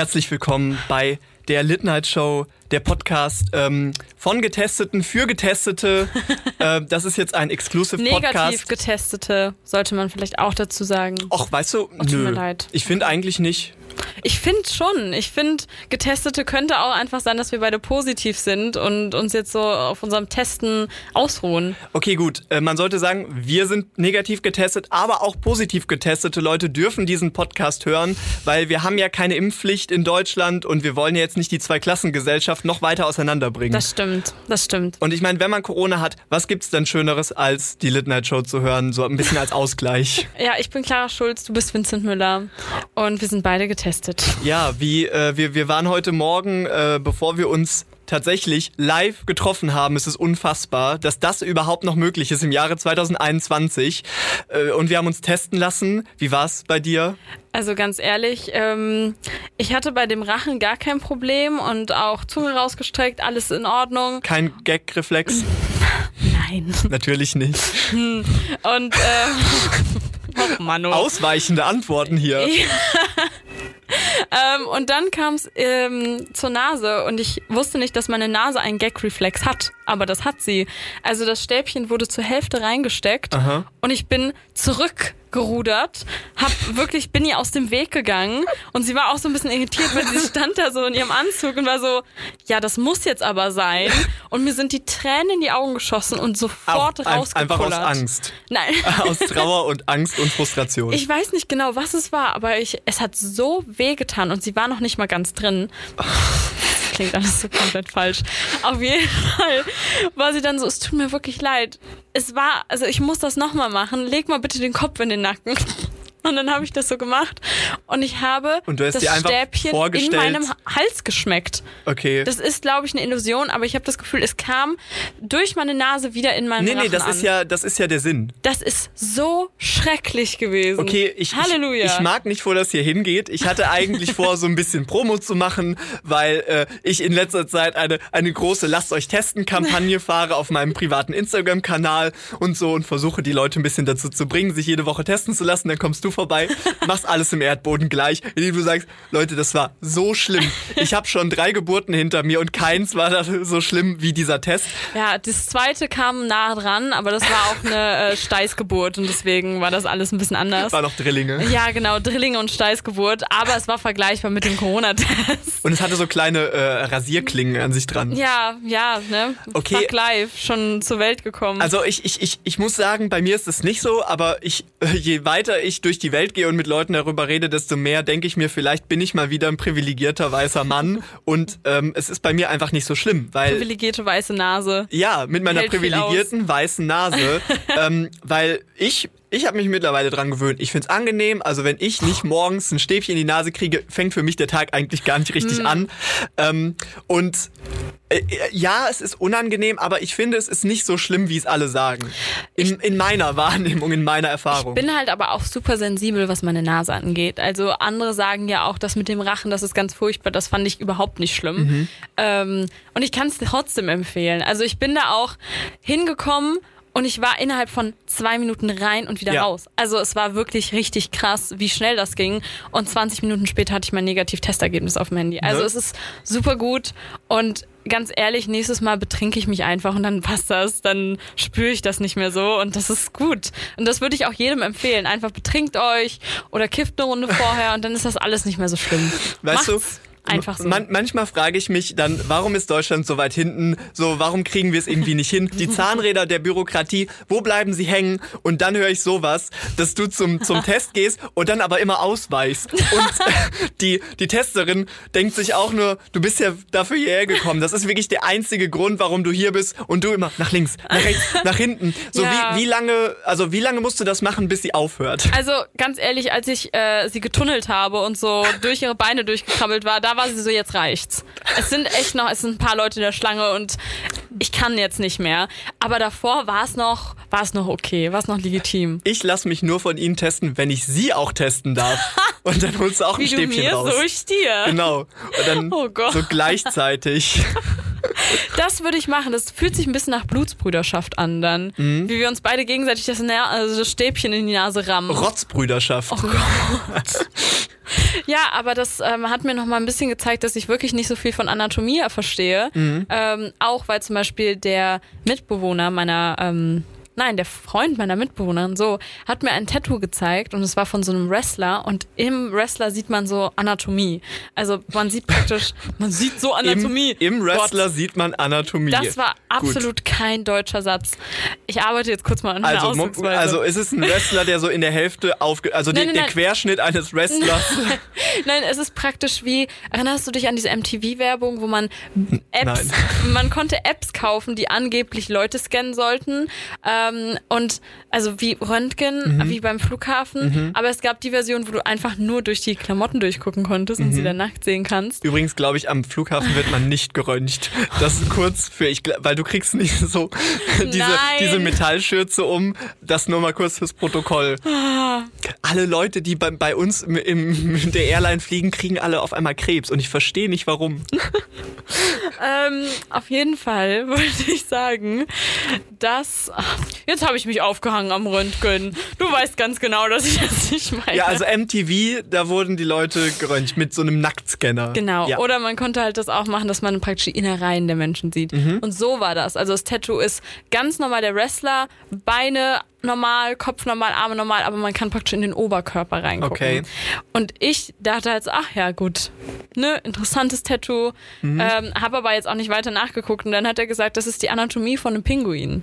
Herzlich willkommen bei der Lit Night Show, der Podcast ähm, von Getesteten für Getestete. äh, das ist jetzt ein Exclusive Podcast. Negativ Getestete, sollte man vielleicht auch dazu sagen. Och, weißt du, tut nö. mir leid. Ich finde eigentlich nicht. Ich finde schon. Ich finde, Getestete könnte auch einfach sein, dass wir beide positiv sind und uns jetzt so auf unserem Testen ausruhen. Okay, gut. Äh, man sollte sagen, wir sind negativ getestet, aber auch positiv getestete Leute dürfen diesen Podcast hören, weil wir haben ja keine Impfpflicht in Deutschland und wir wollen ja jetzt nicht die Zweiklassengesellschaft noch weiter auseinanderbringen. Das stimmt, das stimmt. und ich meine, wenn man Corona hat, was gibt's denn Schöneres, als die Lit Night Show zu hören, so ein bisschen als Ausgleich? Ja, ich bin Clara Schulz, du bist Vincent Müller und wir sind beide getestet. Ja, wie äh, wir, wir waren heute Morgen, äh, bevor wir uns tatsächlich live getroffen haben, ist es unfassbar, dass das überhaupt noch möglich ist im Jahre 2021. Äh, und wir haben uns testen lassen. Wie war's bei dir? Also ganz ehrlich, ähm, ich hatte bei dem Rachen gar kein Problem und auch Zunge rausgestreckt, alles in Ordnung. Kein Gag-Reflex? Nein. Natürlich nicht. Und ähm, oh. Ausweichende Antworten hier. Ähm, und dann kam es ähm, zur Nase und ich wusste nicht, dass meine Nase einen Gag-Reflex hat, aber das hat sie. Also das Stäbchen wurde zur Hälfte reingesteckt Aha. und ich bin zurückgerudert, hab wirklich, bin ihr aus dem Weg gegangen und sie war auch so ein bisschen irritiert, weil sie stand da so in ihrem Anzug und war so, ja, das muss jetzt aber sein. Und mir sind die Tränen in die Augen geschossen und sofort rausgekullert. einfach aus Angst. Nein. Aus Trauer und Angst und Frustration. Ich weiß nicht genau, was es war, aber ich, es hat so wehgetan und sie war noch nicht mal ganz drin. Das klingt alles so komplett falsch. Auf jeden Fall war sie dann so, es tut mir wirklich leid. Es war, also ich muss das nochmal machen. Leg mal bitte den Kopf in den Nacken. Und dann habe ich das so gemacht und ich habe Und du hast das Stäbchen in meinem Hals geschmeckt. okay. Das ist, glaube ich, eine Illusion, aber ich habe das Gefühl, es kam durch meine Nase wieder in meinen nee, nee, Rachen das an. ist ja, das ist ja der Sinn. Das ist so schrecklich gewesen. Okay, ich, Halleluja. ich, ich mag nicht, wo das hier hingeht. Ich hatte eigentlich vor, so ein bisschen Promo zu machen, weil äh, ich in letzter Zeit eine, eine große Lasst euch testen Kampagne fahre auf meinem privaten Instagram-Kanal und so und versuche die Leute ein bisschen dazu zu bringen, sich jede Woche testen zu lassen. Dann kommst du vorbei, machst alles im Erdboden gleich, indem du sagst, Leute, das war so schlimm. Ich habe schon drei Geburten hinter mir und keins war so schlimm wie dieser Test. Ja, das zweite kam nah dran, aber das war auch eine äh, Steißgeburt und deswegen war das alles ein bisschen anders. War noch Drillinge. Ja, genau, Drillinge und Steißgeburt, aber es war vergleichbar mit dem Corona-Test. Und es hatte so kleine äh, Rasierklingen an sich dran. Ja, ja, ne? Okay. Fuck live, schon zur Welt gekommen. Also ich, ich, ich, ich muss sagen, bei mir ist es nicht so, aber ich, äh, je weiter ich durch die Welt gehe und mit Leuten darüber rede, desto mehr denke ich mir, vielleicht bin ich mal wieder ein privilegierter weißer Mann. Und ähm, es ist bei mir einfach nicht so schlimm, weil Privilegierte weiße Nase. ja, mit meiner Hält privilegierten weißen Nase, ähm, weil ich ich habe mich mittlerweile dran gewöhnt. Ich find's angenehm. Also wenn ich nicht morgens ein Stäbchen in die Nase kriege, fängt für mich der Tag eigentlich gar nicht richtig an. Ähm, und äh, ja, es ist unangenehm, aber ich finde, es ist nicht so schlimm, wie es alle sagen. In, in meiner Wahrnehmung, in meiner Erfahrung. bin halt aber auch super sensibel, was meine Nase angeht. Also andere sagen ja auch, das mit dem Rachen, das ist ganz furchtbar. Das fand ich überhaupt nicht schlimm. Mhm. Ähm, und ich kann es trotzdem empfehlen. Also ich bin da auch hingekommen und ich war innerhalb von zwei Minuten rein und wieder Ja. raus. Also es war wirklich richtig krass, wie schnell das ging. Und 20 Minuten später hatte ich mein Negativ-Testergebnis auf dem Handy. Also Ne? es ist super gut und ganz ehrlich, nächstes Mal betrinke ich mich einfach und dann passt das, dann spüre ich das nicht mehr so und das ist gut. Und das würde ich auch jedem empfehlen. Einfach betrinkt euch oder kifft eine Runde vorher und dann ist das alles nicht mehr so schlimm. Weißt du, Macht's einfach so. Man, manchmal frage ich mich dann, warum ist Deutschland so weit hinten? So, warum kriegen wir es irgendwie nicht hin? Die Zahnräder der Bürokratie, wo bleiben sie hängen? Und dann höre ich sowas, dass du zum, zum Test gehst und dann aber immer ausweichst. Und die, die Testerin denkt sich auch nur, du bist ja dafür hierher gekommen. Das ist wirklich der einzige Grund, warum du hier bist. Und du immer nach links, nach rechts, nach hinten. So, Ja. wie, wie lange, also wie lange musst du das machen, bis sie aufhört? Also ganz ehrlich, als ich äh, sie getunnelt habe und so durch ihre Beine durchgekrabbelt war, da war sie so, jetzt reicht's. Es sind echt noch, es sind ein paar Leute in der Schlange und ich kann jetzt nicht mehr. Aber davor war es noch, war es noch okay, war es noch legitim. Ich lasse mich nur von ihnen testen, wenn ich sie auch testen darf. Und dann holst du auch ein Wie du Stäbchen mir, raus. so ich dir. Genau. Und dann Oh Gott. so gleichzeitig. Das würde ich machen. Das fühlt sich ein bisschen nach Blutsbrüderschaft an dann. Mhm. Wie wir uns beide gegenseitig das, Na also das Stäbchen in die Nase rammen. Rotzbrüderschaft. Oh Gott. Ja, aber das ähm, hat mir noch mal ein bisschen gezeigt, dass ich wirklich nicht so viel von Anatomie verstehe. Mhm. Ähm, auch weil zum Beispiel der Mitbewohner meiner ähm, Nein, der Freund meiner Mitbewohnerin so hat mir ein Tattoo gezeigt und es war von so einem Wrestler und im Wrestler sieht man so Anatomie. Also man sieht praktisch, man sieht so Anatomie. Im, Im Wrestler Gott, sieht man Anatomie. das war absolut Gut. kein deutscher Satz. Ich arbeite jetzt kurz mal an Also, Ausdrucksweise. also ist es ein Wrestler, der so in der Hälfte aufge... Also Nein, der, nein, der nein. Querschnitt eines Wrestlers. Nein, es ist praktisch wie, erinnerst du dich an diese MTV-Werbung, wo man Apps, man konnte Apps kaufen, die angeblich Leute scannen sollten. Ähm, und also wie Röntgen, Mhm. wie beim Flughafen. Aber es gab die Version, wo du einfach nur durch die Klamotten durchgucken konntest Mhm. und sie dann nackt sehen kannst. Übrigens glaube ich, am Flughafen wird man nicht geröntgt. Das ist kurz für ich, weil du kriegst nicht so diese, Nein. diese Metallschürze um. Das nur mal kurz fürs Protokoll. Alle Leute, die bei, bei uns im, im, in der Airline fliegen, kriegen alle auf einmal Krebs und ich verstehe nicht warum. Ähm, auf jeden Fall wollte ich sagen, dass. Jetzt habe ich mich aufgehangen am Röntgen. Du weißt ganz genau, dass ich das nicht meine. Ja, also MTV, da wurden die Leute geröntgt mit so einem Nacktscanner. Genau. Ja. Oder man konnte halt das auch machen, dass man praktisch die Innereien der Menschen sieht. Mhm. Und so war das. Also das Tattoo ist ganz normal der Wrestler, Beine normal, Kopf normal, Arme normal, aber man kann praktisch in den Oberkörper reingucken. Okay. Und ich dachte halt so, ach ja, gut, ne, interessantes Tattoo. Mhm. Ähm, habe aber jetzt auch nicht weiter nachgeguckt. Und dann hat er gesagt, das ist die Anatomie von einem Pinguin.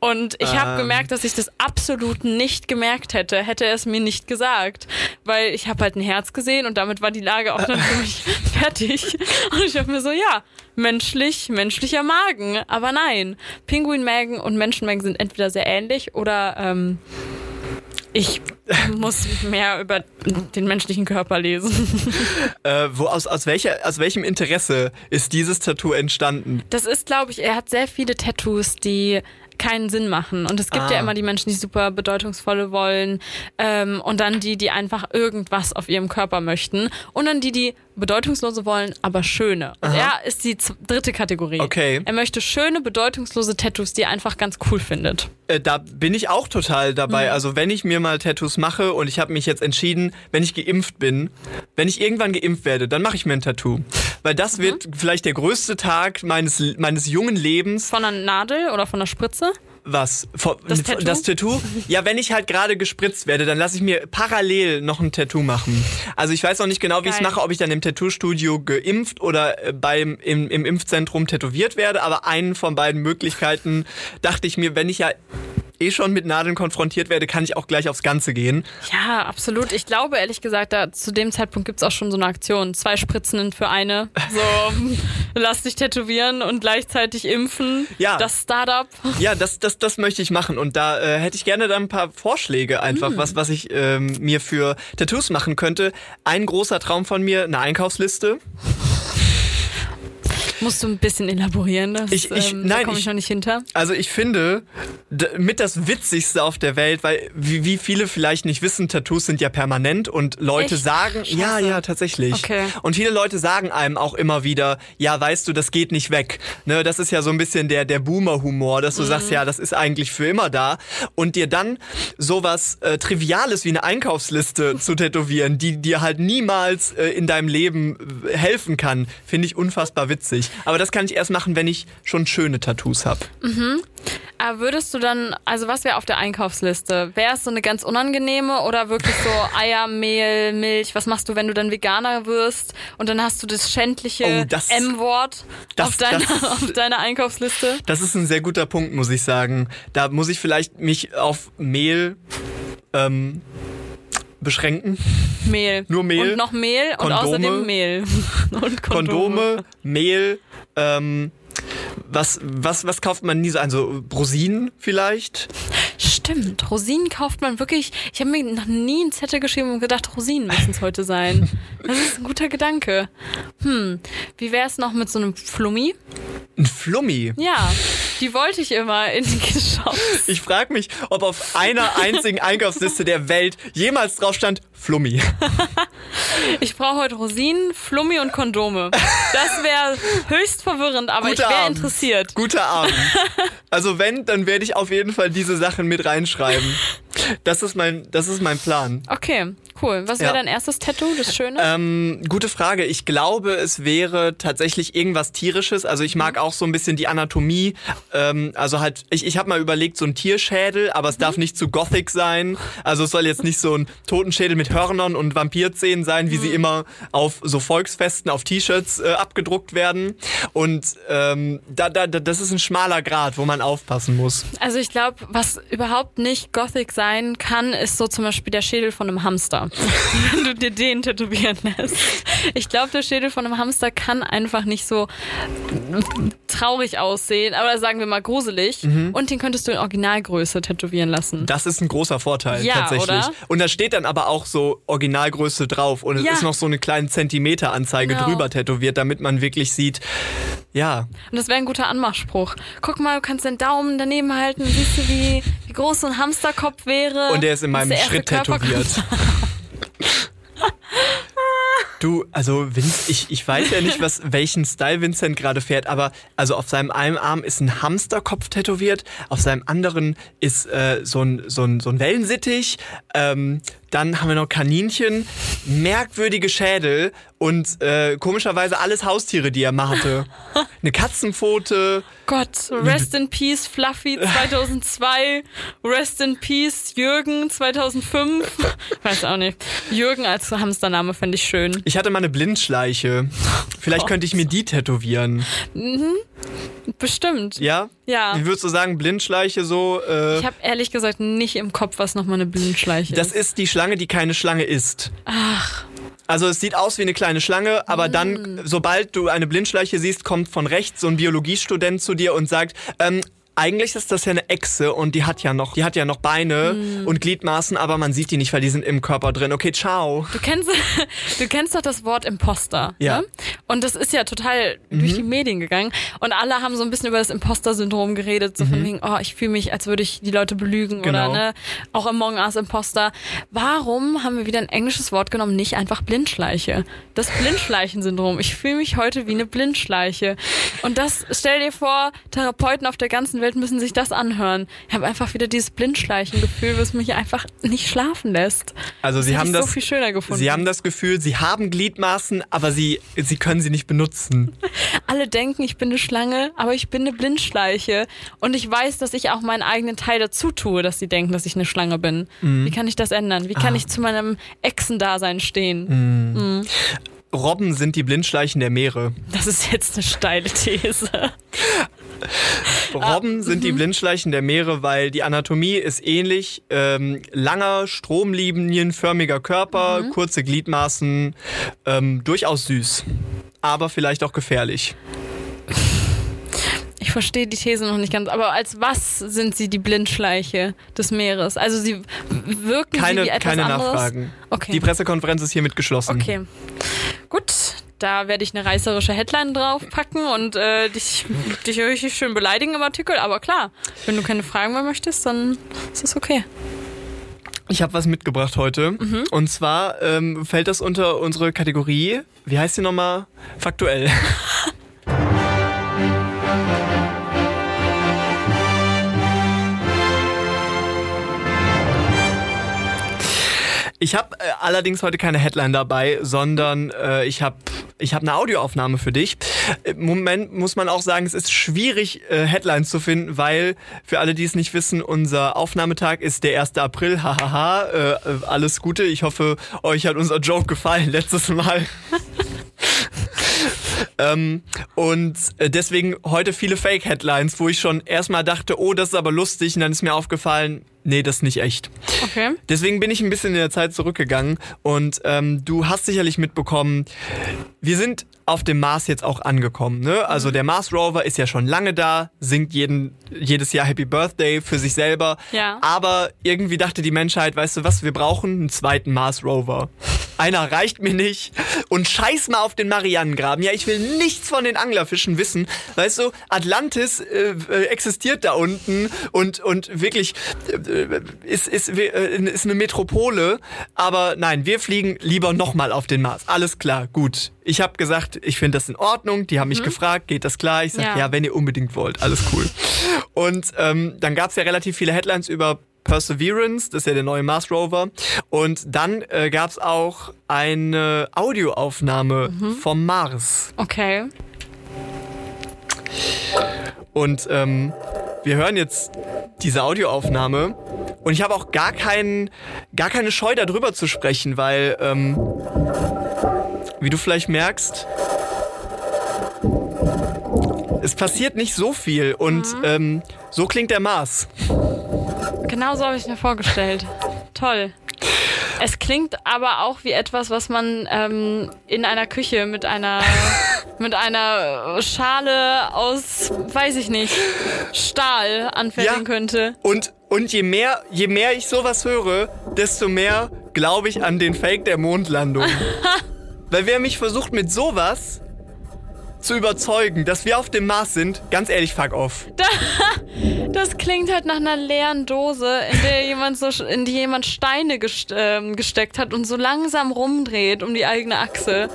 Und ich habe Ähm. gemerkt, dass ich das absolut nicht gemerkt hätte, hätte er es mir nicht gesagt. Weil ich habe halt ein Herz gesehen und damit war die Lage auch dann für mich fertig. Und ich habe mir so, ja, menschlich, menschlicher Magen. Aber nein, Pinguinmägen und Menschenmägen sind entweder sehr ähnlich oder ähm, ich muss mehr über den menschlichen Körper lesen. Äh, wo, aus, aus, welcher, aus welchem Interesse ist dieses Tattoo entstanden? Das ist, glaube ich, er hat sehr viele Tattoos, die keinen Sinn machen. Und es gibt Ah. ja immer die Menschen, die super bedeutungsvolle wollen ähm, und dann die, die einfach irgendwas auf ihrem Körper möchten und dann die, die bedeutungslose wollen, aber schöne. Und er ist die dritte Kategorie. Okay. Er möchte schöne, bedeutungslose Tattoos, die er einfach ganz cool findet. Äh, da bin ich auch total dabei. Also wenn ich mir mal Tattoos mache und ich habe mich jetzt entschieden, wenn ich geimpft bin, wenn ich irgendwann geimpft werde, dann mache ich mir ein Tattoo. Weil das wird vielleicht der größte Tag meines, meines jungen Lebens. Von einer Nadel oder von einer Spritze? Was? Vor- Das Tattoo? Das Tattoo? Ja, wenn ich halt gerade gespritzt werde, dann lasse ich mir parallel noch ein Tattoo machen. Also ich weiß noch nicht genau, wie ich es mache, ob ich dann im Tattoo-Studio geimpft oder äh, beim, im, im Impfzentrum tätowiert werde. Aber einen von beiden Möglichkeiten dachte ich mir, wenn ich ja eh schon mit Nadeln konfrontiert werde, kann ich auch gleich aufs Ganze gehen. Ja, absolut. Ich glaube, ehrlich gesagt, da, zu dem Zeitpunkt gibt's auch schon so eine Aktion. Zwei Spritzen für eine. So, lass dich tätowieren und gleichzeitig impfen. Ja. Das Startup. Ja, das, das, das möchte ich machen. Und da äh, hätte ich gerne dann ein paar Vorschläge einfach, was, was ich ähm, mir für Tattoos machen könnte. Ein großer Traum von mir, eine Einkaufsliste. Musst du ein bisschen elaborieren. Das, Ich- ich- ähm, nein, da komme ich, ich- noch nicht hinter. Also ich finde, mit das Witzigste auf der Welt, weil wie, wie viele vielleicht nicht wissen, Tattoos sind ja permanent und Leute Echt? sagen, Scheiße. ja, ja, tatsächlich. Okay. Und viele Leute sagen einem auch immer wieder, ja, weißt du, das geht nicht weg. Ne, das ist ja so ein bisschen der, der Boomer-Humor, dass du Mhm. sagst, ja, das ist eigentlich für immer da. Und dir dann sowas äh, Triviales wie eine Einkaufsliste zu tätowieren, die dir halt niemals äh, in deinem Leben äh, helfen kann, finde ich unfassbar witzig. Aber das kann ich erst machen, wenn ich schon schöne Tattoos habe. Aber würdest du dann, also was wäre auf der Einkaufsliste? Wäre es so eine ganz unangenehme oder wirklich so Eier, Mehl, Milch? Was machst du, wenn du dann Veganer wirst und dann hast du das schändliche Oh, das- M-Wort das- auf, deiner- das- auf deiner Einkaufsliste? Das ist ein sehr guter Punkt, muss ich sagen. Da muss ich vielleicht mich auf Mehl ähm, beschränken. Mehl. Nur Mehl, Und noch Mehl und Kondome. außerdem Mehl. Und Kondome. Kondome, Mehl, ähm, was, was, was kauft man nie so? Also Rosinen vielleicht? Stimmt, Rosinen kauft man wirklich. Ich habe mir noch nie einen Zettel geschrieben und gedacht, Rosinen müssen es heute sein. Das ist ein guter Gedanke. Hm, wie wäre es noch mit so einem Flummi? Ein Flummi. Ja, die wollte ich immer in den Shops. Ich frage mich, ob auf einer einzigen Einkaufsliste der Welt jemals drauf stand Flummi. Ich brauche heute Rosinen, Flummi und Kondome. Das wäre höchst verwirrend, aber ich Guter wäre. Interessiert. Guter Abend. Also wenn, dann werde ich auf jeden Fall diese Sachen mit reinschreiben. Das ist mein, das ist mein Plan. Okay, cool. Was wäre Ja. dein erstes Tattoo, das Schöne? Ähm, gute Frage. Ich glaube, es wäre tatsächlich irgendwas tierisches. Also ich mag auch so ein bisschen die Anatomie. Ähm, also halt, ich, ich habe mal überlegt, so ein Tierschädel, aber es darf nicht zu gothic sein. Also es soll jetzt nicht so ein Totenschädel mit Hörnern und Vampirzähnen sein, wie sie immer auf so Volksfesten auf T-Shirts äh, abgedruckt werden. Und ähm, da, da, das ist ein schmaler Grad, wo man aufpassen muss. Also ich glaube, was überhaupt nicht Gothic sein kann, ist so zum Beispiel der Schädel von einem Hamster. Wenn du dir den tätowieren lässt. Ich glaube, der Schädel von einem Hamster kann einfach nicht so traurig aussehen, aber sagen wir mal gruselig. Mhm. Und den könntest du in Originalgröße tätowieren lassen. Das ist ein großer Vorteil Ja, tatsächlich. oder? Und da steht dann aber auch so Originalgröße drauf und es Ja. ist noch so eine kleine Zentimeteranzeige Genau. drüber tätowiert, damit man wirklich sieht, ja, Und das wäre ein guter Anmachspruch. Guck mal, du kannst den Daumen daneben halten, siehst du, wie, wie groß so ein Hamsterkopf wäre. Und der ist in meinem erste Schritt tätowiert. Du, also Vince, ich, ich weiß ja nicht, was, welchen Style Vincent gerade fährt, aber also auf seinem einen Arm ist ein Hamsterkopf tätowiert, auf seinem anderen ist äh, so, ein, so, ein, so ein Wellensittich, ähm, dann haben wir noch Kaninchen, merkwürdige Schädel und äh, komischerweise alles Haustiere, die er mal hatte. Eine Katzenpfote, Gott, Rest in Peace Fluffy 2002, Rest in Peace Jürgen 2005. Weiß auch nicht. Jürgen als Hamstername fände ich schön. ich hatte mal eine Blindschleiche. Vielleicht könnte ich mir die tätowieren. Bestimmt. Ja? Ja. Wie würdest du sagen, Blindschleiche so? Äh, Ich habe ehrlich gesagt nicht im Kopf, was nochmal eine Blindschleiche Das ist. ist die Schlange, die keine Schlange ist. Ach. Also es sieht aus wie eine kleine Schlange, aber dann, sobald du eine Blindschleiche siehst, kommt von rechts so ein Biologiestudent zu dir und sagt, ähm, eigentlich ist das ja eine Echse und die hat ja noch, die hat ja noch Beine und Gliedmaßen, aber man sieht die nicht, weil die sind im Körper drin. Okay, ciao. Du kennst, du kennst doch das Wort Imposter. Ja. Ne? Und das ist ja total durch die Medien gegangen. Und alle haben so ein bisschen über das Imposter-Syndrom geredet. So von wegen, oh, ich fühle mich, als würde ich die Leute belügen. Genau. Oder ne, auch Among Us Imposter. Warum haben wir wieder ein englisches Wort genommen, nicht einfach Blindschleiche? Das Blindschleichen-Syndrom. Ich fühle mich heute wie eine Blindschleiche. Und das, stell dir vor, Therapeuten auf der ganzen Welt müssen sich das anhören. Ich habe einfach wieder dieses Blindschleichen-Gefühl, was mich einfach nicht schlafen lässt. Also sie hätte haben das, so viel schöner gefunden. sie haben das Gefühl, sie haben Gliedmaßen, aber sie, sie können sie nicht benutzen. Alle denken, ich bin eine Schlange, aber ich bin eine Blindschleiche. Und ich weiß, dass ich auch meinen eigenen Teil dazu tue, dass sie denken, dass ich eine Schlange bin. Mhm. Wie kann ich das ändern? Wie kann Ah. ich zu meinem Echsendasein stehen? Robben sind die Blindschleichen der Meere. Das ist jetzt eine steile These. Robben sind Mhm. die Blindschleichen der Meere, weil die Anatomie ist ähnlich. Ähm, langer, stromlinienförmiger Körper, Mhm. kurze Gliedmaßen, ähm, durchaus süß. Aber vielleicht auch gefährlich. Ich verstehe die These noch nicht ganz. Aber als was sind sie die Blindschleiche des Meeres? Also sie wirken Keine, sie wie etwas keine anderes? Nachfragen. Okay. Die Pressekonferenz ist hiermit geschlossen. Okay. Gut, da werde ich eine reißerische Headline draufpacken und äh, dich, dich richtig schön beleidigen im Artikel. Aber klar, wenn du keine Fragen mehr möchtest, dann ist das okay. Ich habe was mitgebracht heute. Mhm. Und zwar ähm, fällt das unter unsere Kategorie, wie heißt die nochmal? Faktuell. Ich habe äh, allerdings heute keine Headline dabei, sondern äh, ich habe ich hab eine Audioaufnahme für dich. Im Moment muss man auch sagen, es ist schwierig, äh, Headlines zu finden, weil für alle, die es nicht wissen, unser Aufnahmetag ist der 1. April. Hahaha, äh, äh, alles Gute. Ich hoffe, euch hat unser Joke gefallen letztes Mal. Ähm, und äh, deswegen heute viele Fake-Headlines, wo ich schon erstmal dachte, oh, das ist aber lustig. Und dann ist mir aufgefallen, nee, das ist nicht echt. Okay. Deswegen bin ich ein bisschen in der Zeit zurückgegangen und ähm, du hast sicherlich mitbekommen, wir sind auf dem Mars jetzt auch angekommen. Ne? Also der Mars Rover ist ja schon lange da, singt jeden, jedes Jahr Happy Birthday für sich selber. Ja. Aber irgendwie dachte die Menschheit, weißt du was, wir brauchen einen zweiten Mars Rover. Einer reicht mir nicht. Und scheiß mal auf den Marianengraben. Ja, ich will nichts von den Anglerfischen wissen. Weißt du, Atlantis äh, äh, existiert da unten und, und wirklich äh, ist, ist, äh, ist eine Metropole. Aber nein, wir fliegen lieber nochmal auf den Mars. Alles klar, gut. Ich habe gesagt, ich finde das in Ordnung. Die haben mich gefragt, geht das klar? Ich sage, Ja. ja. wenn ihr unbedingt wollt, alles cool. Und ähm, dann gab es ja relativ viele Headlines über Perseverance, das ist ja der neue Mars Rover. Und dann äh, gab es auch eine Audioaufnahme vom Mars. Okay. Und ähm, wir hören jetzt diese Audioaufnahme. Und ich habe auch gar, keinen, gar keine Scheu darüber zu sprechen, weil, ähm, wie du vielleicht merkst, es passiert nicht so viel. Und ähm, so klingt der Mars. Genau so habe ich mir vorgestellt. Toll. Es klingt aber auch wie etwas, was man ähm, in einer Küche mit einer mit einer Schale aus, weiß ich nicht, Stahl anfertigen Ja. könnte. Und, und je mehr, je mehr ich sowas höre, desto mehr glaube ich an den Fake der Mondlandung. Weil wer mich versucht mit sowas zu überzeugen, dass wir auf dem Mars sind, ganz ehrlich, fuck off. Das klingt halt nach einer leeren Dose, in der jemand so in die jemand Steine gest ähm, gesteckt hat und so langsam rumdreht um die eigene Achse.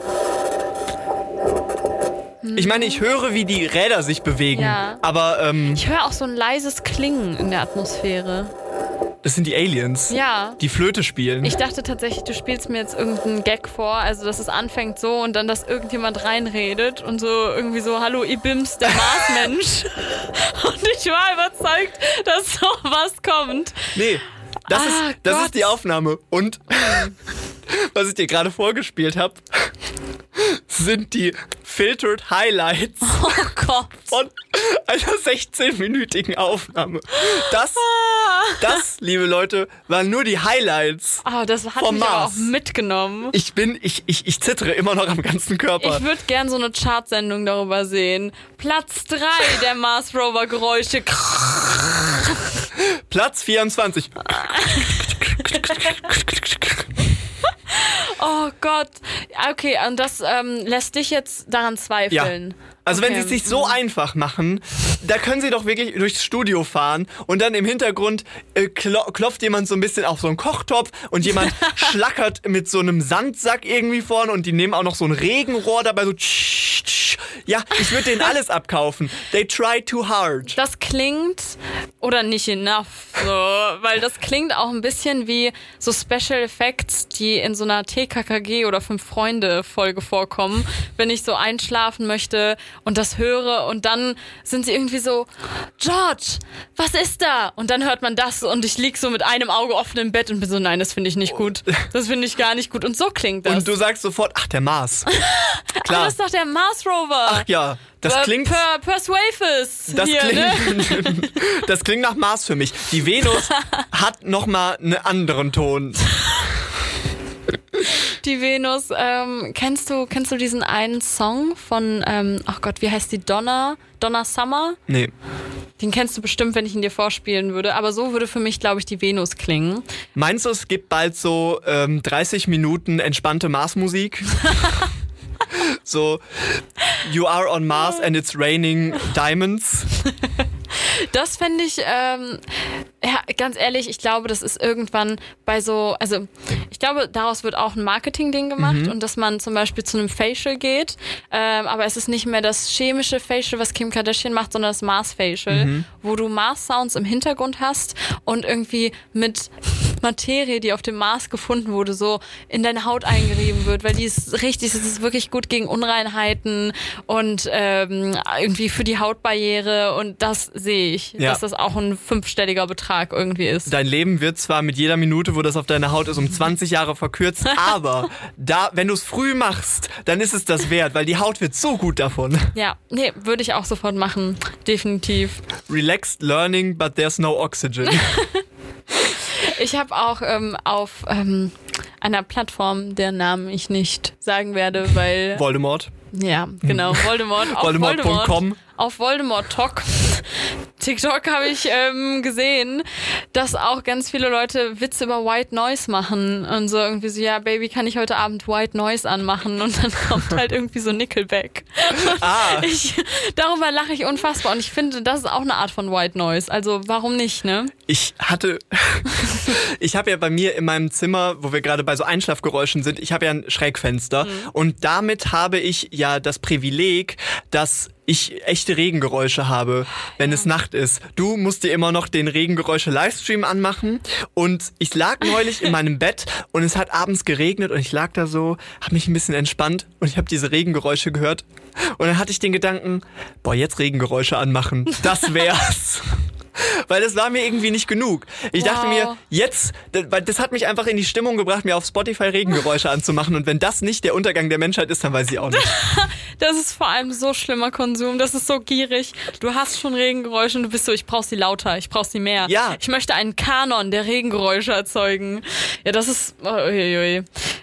Ich meine, ich höre, wie die Räder sich bewegen. Ja. Aber ähm, Ich höre auch so ein leises Klingen in der Atmosphäre. Das sind die Aliens, Ja. die Flöte spielen. Ich dachte tatsächlich, du spielst mir jetzt irgendeinen Gag vor, also dass es anfängt so und dann, dass irgendjemand reinredet und so irgendwie so, hallo Ibims, der Marsmensch. und ich war überzeugt, dass sowas kommt. nee, das, Ah, ist, das Gott. ist die Aufnahme. Und was ich dir gerade vorgespielt habe, sind die Filtered Highlights Oh Gott. von einer 16-minütigen Aufnahme. Das, Ah. das, liebe Leute, waren nur die Highlights. Oh, das hat Vom mich aber auch Mars. mitgenommen. Ich bin, ich, ich, ich zittere immer noch am ganzen Körper. Ich würde gern so eine Chartsendung darüber sehen. Platz 3 der Mars Rover Geräusche. Platz 24. Oh Gott. Okay, und das ähm, lässt dich jetzt daran zweifeln. Also wenn Okay. sie es sich so einfach machen, da können sie doch wirklich durchs Studio fahren und dann im Hintergrund äh, klo klopft jemand so ein bisschen auf so einen Kochtopf und jemand schlackert mit so einem Sandsack irgendwie vorne und die nehmen auch noch so ein Regenrohr dabei so tsch, tsch. Ja, ich würde denen alles abkaufen. They try too hard. Das klingt oder nicht enough, so, weil das klingt auch ein bisschen wie so Special Effects, die in so einer TKKG oder Fünf Freunde Folge vorkommen, wenn ich so einschlafen möchte und das höre und dann sind sie irgendwie so George, was ist da? Und dann hört man das und ich lieg so mit einem Auge offen im Bett und bin so nein, das finde ich nicht gut. Das finde ich gar nicht gut und so klingt das. Und du sagst sofort, ach, der Mars. Klar. das ist doch der Mars Rover. Ach ja, das klingt... Per, Persuafus. Das hier, ne? klingt, das klingt nach Mars für mich. Die Venus hat nochmal einen anderen Ton. Die Venus, ähm, kennst du, kennst du diesen einen Song von, ähm, ach Gott, wie heißt die Donna? Donna Summer? Nee. Den kennst du bestimmt, wenn ich ihn dir vorspielen würde. Aber so würde für mich, glaube ich, die Venus klingen. Meinst du, es gibt bald so ähm, 30 Minuten entspannte Marsmusik? so, you are on Mars and it's raining diamonds. Das fände ich, ähm, ja, ganz ehrlich, ich glaube, das ist irgendwann bei so, also ich glaube, daraus wird auch ein Marketing-Ding gemacht und dass man zum Beispiel zu einem Facial geht, ähm, aber es ist nicht mehr das chemische Facial, was Kim Kardashian macht, sondern das Mars-Facial, wo du Mars-Sounds im Hintergrund hast und irgendwie mit Materie, die auf dem Mars gefunden wurde, so in deine Haut eingerieben wird, weil die ist richtig, es ist wirklich gut gegen Unreinheiten und ähm, irgendwie für die Hautbarriere und das sehe ich, Ja. dass das auch ein fünfstelliger Betrag irgendwie ist. Dein Leben wird zwar mit jeder Minute, wo das auf deiner Haut ist, um 20 Jahre verkürzt, aber da, wenn du es früh machst, dann ist es das wert, weil die Haut wird so gut davon. Ja, nee, würde ich auch sofort machen, definitiv. Relaxed learning, but there's no oxygen. Ich habe auch ähm, auf ähm, einer Plattform, deren Namen ich nicht sagen werde, weil Voldemort. Ja, genau. Voldemort. Auf Voldemort.com. Voldemort. Auf Voldemort Talk. TikTok habe ich ähm, gesehen, dass auch ganz viele Leute Witze über White Noise machen und so irgendwie so, ja, Baby, kann ich heute Abend White Noise anmachen? Und dann kommt halt irgendwie so Nickelback. Ah, Ich, darüber lache ich unfassbar und ich finde, das ist auch eine Art von White Noise. Also warum nicht, ne? ich hatte, ich habe ja bei mir in meinem Zimmer, wo wir gerade bei so Einschlafgeräuschen sind, ich habe ja ein Schrägfenster und damit habe ich ja das Privileg, dass ich echte Regengeräusche habe, wenn es Nacht ist. Du musst dir immer noch den Regengeräusche-Livestream anmachen. Und ich lag neulich in meinem Bett und es hat abends geregnet und ich lag da so, habe mich ein bisschen entspannt und ich habe diese Regengeräusche gehört. Und dann hatte ich den Gedanken, boah, jetzt Regengeräusche anmachen. Das wär's. Weil das war mir irgendwie nicht genug. Ich wow. dachte mir, jetzt, weil das hat mich einfach in die Stimmung gebracht, mir auf Spotify Regengeräusche anzumachen. Und wenn das nicht der Untergang der Menschheit ist, dann weiß ich auch nicht. das ist vor allem so schlimmer Konsum. Das ist so gierig. Du hast schon Regengeräusche und du bist so, ich brauch sie lauter, ich brauch sie mehr. Ja. Ich möchte einen Kanon der Regengeräusche erzeugen. Ja, das ist. Oh.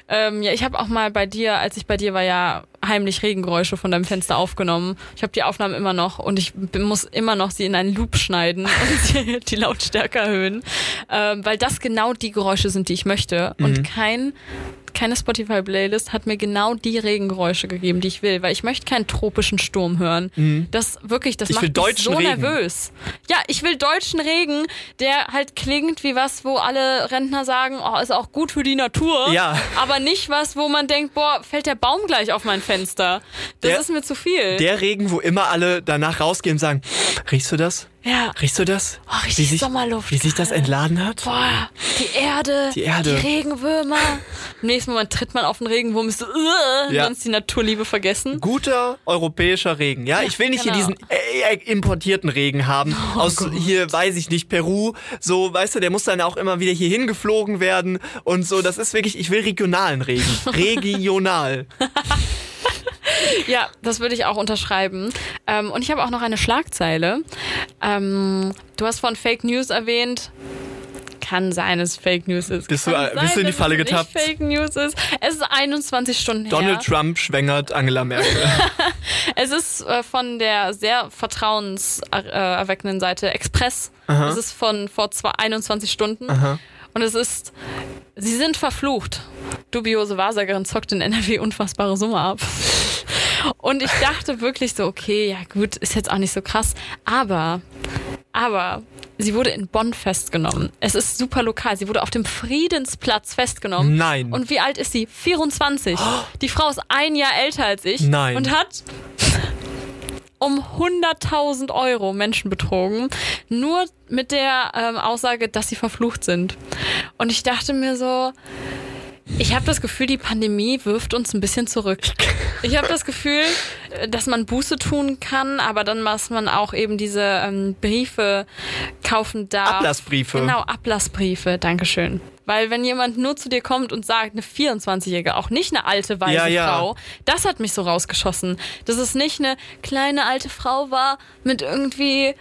Ähm, ja, ich habe auch mal bei dir, als ich bei dir war, ja heimlich Regengeräusche von deinem Fenster aufgenommen. Ich habe die Aufnahmen immer noch und ich muss immer noch sie in einen Loop schneiden und die Lautstärke erhöhen, ähm, weil das genau die Geräusche sind, die ich möchte mhm. und kein keine Spotify-Playlist hat mir genau die Regengeräusche gegeben, die ich will, weil ich möchte keinen tropischen Sturm hören. Mhm. Das wirklich, das ich macht mich so Regen. nervös. Ja, ich will deutschen Regen, der halt klingt wie was, wo alle Rentner sagen, oh, ist auch gut für die Natur. Ja. Aber nicht was, wo man denkt, boah, fällt der Baum gleich auf mein Fenster. Das der, ist mir zu viel. Der Regen, wo immer alle danach rausgehen und sagen, riechst du das? Ja. Riechst du das? Oh, richtig wie sich, Sommerluft. Wie sich das entladen hat? Boah, die Erde. Die Erde. Die Regenwürmer. Im nächsten Moment tritt man auf den Regenwurm, ist so, uh, ja. sonst die Naturliebe vergessen. Guter europäischer Regen. Ja, ja ich will nicht genau. hier diesen äh, äh, importierten Regen haben. Oh aus Gott. hier, weiß ich nicht, Peru. So, weißt du, der muss dann auch immer wieder hier hingeflogen werden. Und so, das ist wirklich, ich will regionalen Regen. Regional. ja, das würde ich auch unterschreiben. Ähm, und ich habe auch noch eine Schlagzeile. Ähm, du hast von Fake News erwähnt kann sein, dass es Fake News ist. Bist du, sein, bist du in die Falle getappt? Fake News ist. Es ist 21 Stunden Donald her. Trump schwängert Angela Merkel. es ist äh, von der sehr vertrauenserweckenden Seite Express. Aha. Es ist von vor zwei, 21 Stunden. Aha. Und es ist, sie sind verflucht. Dubiose Wahrsagerin zockt in NRW unfassbare Summe ab. Und ich dachte wirklich so, okay, ja gut, ist jetzt auch nicht so krass. Aber, aber sie wurde in Bonn festgenommen. Es ist super lokal. Sie wurde auf dem Friedensplatz festgenommen. Nein. Und wie alt ist sie? 24. Oh. Die Frau ist ein Jahr älter als ich. Nein. Und hat um 100.000 Euro Menschen betrogen. Nur mit der ähm, Aussage, dass sie verflucht sind. Und ich dachte mir so, ich habe das Gefühl, die Pandemie wirft uns ein bisschen zurück. Ich habe das Gefühl, dass man Buße tun kann, aber dann muss man auch eben diese ähm, Briefe kaufen darf. Ablassbriefe. Genau, Ablassbriefe. Dankeschön. Weil wenn jemand nur zu dir kommt und sagt, eine 24-Jährige, auch nicht eine alte weiße ja, ja. Frau, das hat mich so rausgeschossen. Dass es nicht eine kleine alte Frau war mit irgendwie,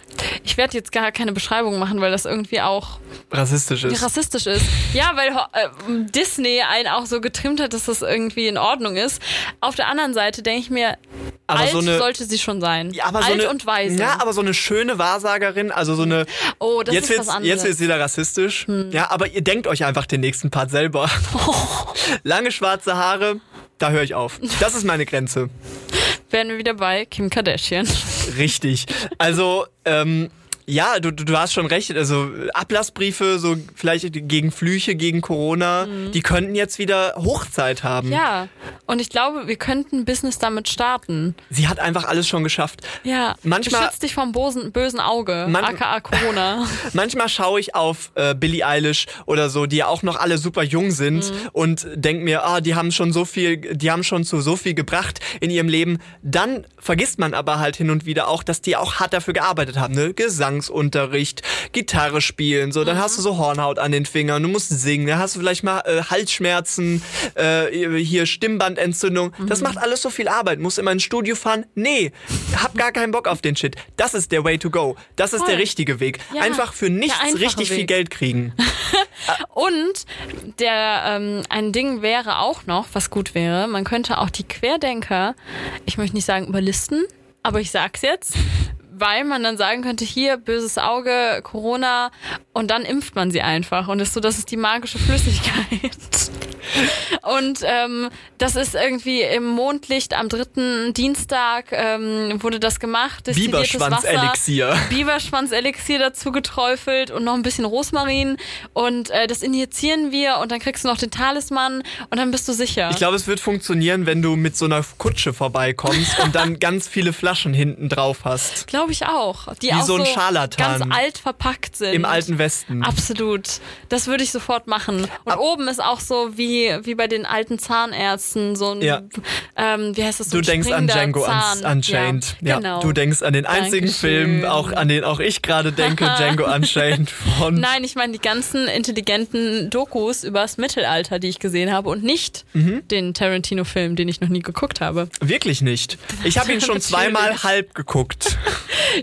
ich werde jetzt gar keine Beschreibung machen, weil das irgendwie auch rassistisch ist. Rassistisch ist. Ja, weil äh, Disney einen auch so getrimmt hat, dass das irgendwie in Ordnung ist. Auf der anderen Seite denke ich mir, aber alt so eine, sollte sie schon sein. Ja, aber alt so eine, und weise. Ja, aber so eine schöne Wahrsagerin, also so eine. Oh, das jetzt ist was anderes. Jetzt wird es wieder rassistisch. Hm. Ja, aber ihr denkt euch einfach den nächsten Part selber. Oh. Lange schwarze Haare, da höre ich auf. Das ist meine Grenze. Werden wir wieder bei Kim Kardashian. Richtig. Also, ähm, ja, du, du hast schon recht. Also Ablassbriefe, so vielleicht gegen Flüche, gegen Corona, mhm. die könnten jetzt wieder Hochzeit haben. Ja, und ich glaube, wir könnten ein Business damit starten. Sie hat einfach alles schon geschafft. Ja, manchmal schützt dich vom bösen, bösen Auge, man, aka Corona. manchmal schaue ich auf äh, Billie Eilish oder so, die ja auch noch alle super jung sind mhm. und denk mir, ah, die haben schon so viel, die haben schon zu so viel gebracht in ihrem Leben. Dann vergisst man aber halt hin und wieder auch, dass die auch hart dafür gearbeitet haben, ne? Gesang Gesangsunterricht, Gitarre spielen, so, dann mhm. hast du so Hornhaut an den Fingern, du musst singen, dann hast du vielleicht mal äh, Halsschmerzen, äh, hier Stimmbandentzündung. Mhm. Das macht alles so viel Arbeit. Musst immer ins Studio fahren? Nee, hab gar keinen Bock auf den Shit. Das ist der Way to go. Das ist Voll. der richtige Weg. Ja, einfach für nichts richtig Weg. viel Geld kriegen. Und der ähm, ein Ding wäre auch noch, was gut wäre, man könnte auch die Querdenker, ich möchte nicht sagen überlisten, aber ich sag's jetzt, weil man dann sagen könnte, hier böses Auge, Corona und dann impft man sie einfach und ist so, das ist die magische Flüssigkeit. Und ähm, das ist irgendwie im Mondlicht am dritten Dienstag ähm, wurde das gemacht. Biberschwanz-Elixier. Biberschwanz-Elixier dazu geträufelt und noch ein bisschen Rosmarin. Und äh, das injizieren wir und dann kriegst du noch den Talisman und dann bist du sicher. Ich glaube, es wird funktionieren, wenn du mit so einer Kutsche vorbeikommst und dann ganz viele Flaschen hinten drauf hast. Glaube ich auch. Die Wie auch so ein Scharlatan. ganz alt verpackt sind. Im alten Westen. Absolut. Das würde ich sofort machen. Und Ab- oben ist auch so wie, wie bei den alten Zahnärzten so ein, Ja. ähm, wie heißt das? So Du denkst an Django Zahn. Un Unchained. Ja, genau. Du denkst an den einzigen Dankeschön. Film, auch an den auch ich gerade denke, Django Unchained von Nein, ich meine die ganzen intelligenten Dokus übers Mittelalter, die ich gesehen habe und nicht Mhm. den Tarantino-Film, den ich noch nie geguckt habe. Wirklich nicht. Ich habe ihn schon zweimal halb geguckt.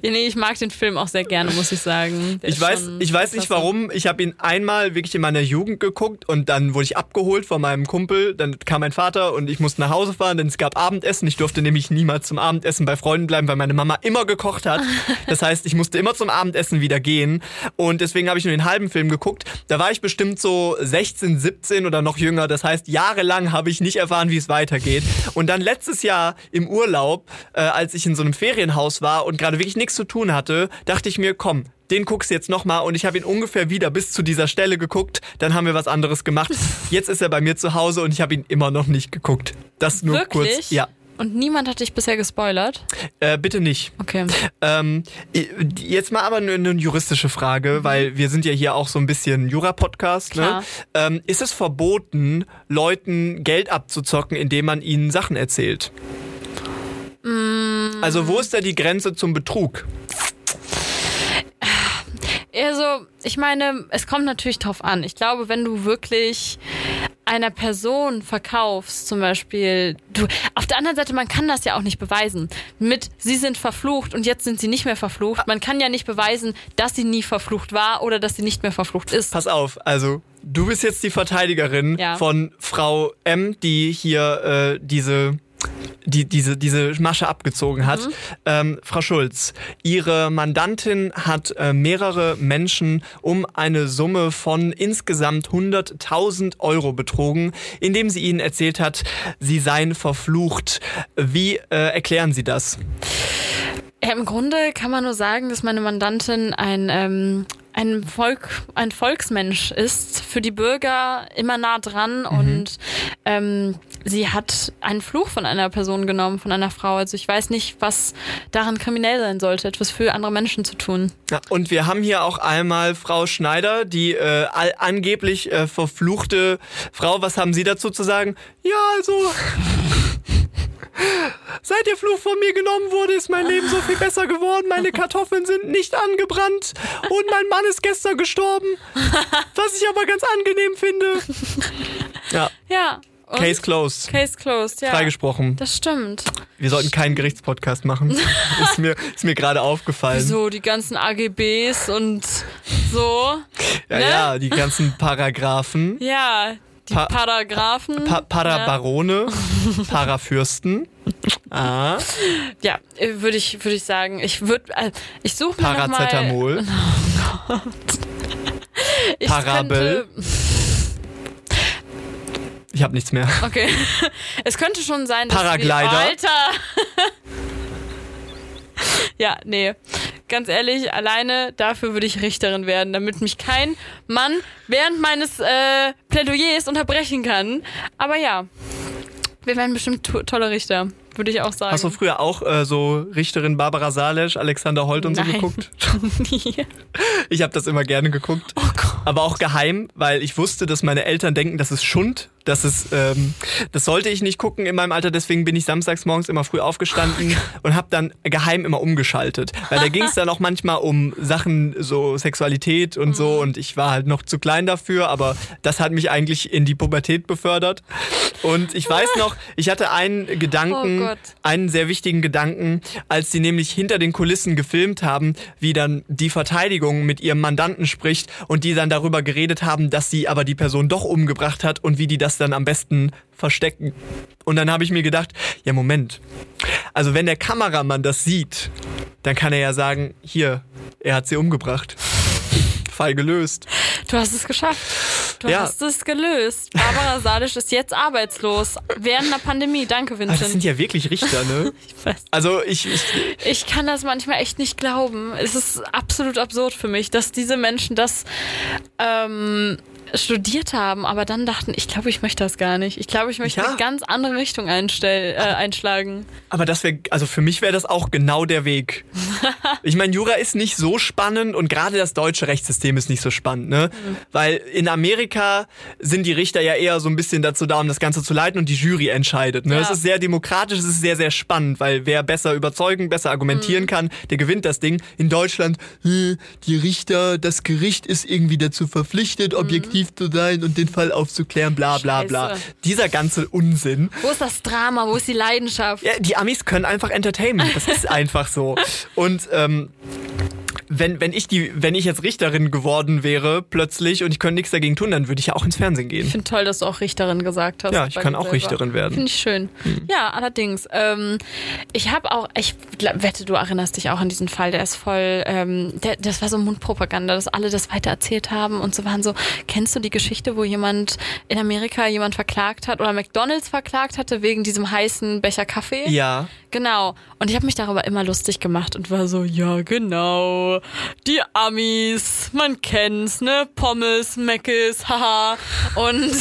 Ja, nee, ich mag den Film auch sehr gerne, muss ich sagen. Der Ich weiß, ich weiß nicht warum. Ich habe ihn einmal wirklich in meiner Jugend geguckt und dann wurde ich abgeholt von meinem Kumpel. Dann kam mein Vater und ich musste nach Hause fahren, denn es gab Abendessen. Ich durfte nämlich niemals zum Abendessen bei Freunden bleiben, weil meine Mama immer gekocht hat. Das heißt, ich musste immer zum Abendessen wieder gehen. Und deswegen habe ich nur den halben Film geguckt. Da war ich bestimmt so 16, 17 oder noch jünger. Das heißt, jahrelang habe ich nicht erfahren, wie es weitergeht. Und dann letztes Jahr im Urlaub, äh, als ich in so einem Ferienhaus war und gerade wirklich nichts zu tun hatte, dachte ich mir, komm, den guckst du jetzt nochmal und ich habe ihn ungefähr wieder bis zu dieser Stelle geguckt. Dann haben wir was anderes gemacht. Jetzt ist er bei mir zu Hause und ich habe ihn immer noch nicht geguckt. Das nur Wirklich? kurz. Ja, Und niemand hat dich bisher gespoilert? äh, bitte nicht. Okay. Ähm, jetzt mal aber eine, eine juristische Frage, weil wir sind ja hier auch so ein bisschen Jura-Podcast. Ne? Ähm, ist es verboten, Leuten Geld abzuzocken, indem man ihnen Sachen erzählt? Also wo ist da die Grenze zum Betrug? Also, ich meine, es kommt natürlich drauf an. Ich glaube, wenn du wirklich einer Person verkaufst, zum Beispiel, du, auf der anderen Seite, man kann das ja auch nicht beweisen. Mit, sie sind verflucht und jetzt sind sie nicht mehr verflucht. Man kann ja nicht beweisen, dass sie nie verflucht war oder dass sie nicht mehr verflucht ist. Pass auf, also du bist jetzt die Verteidigerin Ja. von Frau M, die hier äh, diese die diese diese Masche abgezogen hat. Ähm, Frau Schulz, Ihre Mandantin hat äh, mehrere Menschen um eine Summe von insgesamt 100.000 Euro betrogen, indem sie ihnen erzählt hat, sie seien verflucht. Wie äh, erklären Sie das? Ja, Im Grunde kann man nur sagen, dass meine Mandantin ein, ähm, ein, Volk, ein Volksmensch ist, für die Bürger immer nah dran und ähm, sie hat einen Fluch von einer Person genommen, von einer Frau. Also ich weiß nicht, was daran kriminell sein sollte, etwas für andere Menschen zu tun. Ja, und wir haben hier auch einmal Frau Schneider, die äh, angeblich äh, verfluchte Frau. Was haben Sie dazu zu sagen? Ja, also. Seit der Fluch von mir genommen wurde, ist mein Leben so viel besser geworden. Meine Kartoffeln sind nicht angebrannt und mein Mann ist gestern gestorben. Was ich aber ganz angenehm finde. Ja, Ja. Und Case closed. Case closed, ja. Freigesprochen. Das stimmt. Wir sollten keinen Gerichtspodcast machen. ist mir, ist mir gerade aufgefallen. So, die ganzen AGBs und so. Ja, ne? ja, die ganzen Paragraphen. Ja, die Pa- Paragraphen. Pa Parabarone, Parafürsten. Ah, Ja, würde ich, würde ich sagen. Ich würde, äh, ich suche mal. Paracetamol. Ich Parabel. Könnte, Ich habe nichts mehr. okay. es könnte schon sein, dass Paraglider. Wir, Alter. ja, nee. Ganz ehrlich, alleine dafür würde ich Richterin werden, damit mich kein Mann während meines äh, Plädoyers unterbrechen kann. Aber ja, wir werden bestimmt to tolle Richter, würde ich auch sagen. Hast du früher auch äh, so Richterin Barbara Salesch, Alexander Holt und so Nein. geguckt? Nie. Ich habe das immer gerne geguckt. Oh Gott. Aber auch geheim, weil ich wusste, dass meine Eltern denken, das ist Schund. Das ist, ähm, das sollte ich nicht gucken in meinem Alter. Deswegen bin ich samstags morgens immer früh aufgestanden und habe dann geheim immer umgeschaltet. Weil da ging es dann auch manchmal um Sachen so Sexualität und so. Und ich war halt noch zu klein dafür. Aber das hat mich eigentlich in die Pubertät befördert. Und ich weiß noch, ich hatte einen Gedanken, Gott. einen sehr wichtigen Gedanken, als sie nämlich hinter den Kulissen gefilmt haben, wie dann die Verteidigung mit ihrem Mandanten spricht und die dann darüber geredet haben, dass sie aber die Person doch umgebracht hat und wie die das dann am besten verstecken. Und dann habe ich mir gedacht, ja Moment, also wenn der Kameramann das sieht, dann kann er ja sagen, hier, er hat sie umgebracht. Fall gelöst. Du hast es geschafft. Du Ja. hast es gelöst. Barbara Salisch ist jetzt arbeitslos. Während einer Pandemie. Danke, Aber das sind Vincent. ja wirklich Richter, ne? Ich weiß. Also ich, ich Ich kann das manchmal echt nicht glauben. Es ist absolut absurd für mich, dass diese Menschen das ähm, studiert haben, aber dann dachten, ich glaube, ich möchte das gar nicht. Ich glaube, ich möchte Ja. eine ganz andere Richtung einstell, äh, einschlagen. Aber das wäre, also für mich wäre das auch genau der Weg. Ich meine, Jura ist nicht so spannend und gerade das deutsche Rechtssystem ist nicht so spannend, ne? Weil in Amerika sind die Richter ja eher so ein bisschen dazu da, um das Ganze zu leiten und die Jury entscheidet. Ne? Ja. Es ist sehr demokratisch, es ist sehr, sehr spannend, weil wer besser überzeugen, besser argumentieren kann, der gewinnt das Ding. In Deutschland, äh, die Richter, das Gericht ist irgendwie dazu verpflichtet, objektiv zu sein und den Fall aufzuklären, bla bla bla. Scheiße. Dieser ganze Unsinn. Wo ist das Drama? Wo ist die Leidenschaft? Ja, die Amis können einfach Entertainment. Das ist einfach so. Und ähm, wenn, wenn ich die, wenn ich jetzt Richterin geworden wäre plötzlich und ich könnte nichts dagegen tun, dann würde ich ja auch ins Fernsehen gehen. Ich finde toll, dass du auch Richterin gesagt hast. Ja, ich kann auch selber. Richterin werden. Finde ich schön. Ja, allerdings. Ähm, ich habe auch, ich wette, du erinnerst dich auch an diesen Fall, der ist voll, ähm, der, das war so Mundpropaganda, dass alle das weiter erzählt haben und so waren so, kennst du die Geschichte, wo jemand in Amerika jemand verklagt hat oder McDonalds verklagt hatte wegen diesem heißen Becher Kaffee? Ja. Genau. Und ich habe mich darüber immer lustig gemacht und war so, ja, genau. Die Amis, man kennt's, ne? Pommes, Meckes, haha. Und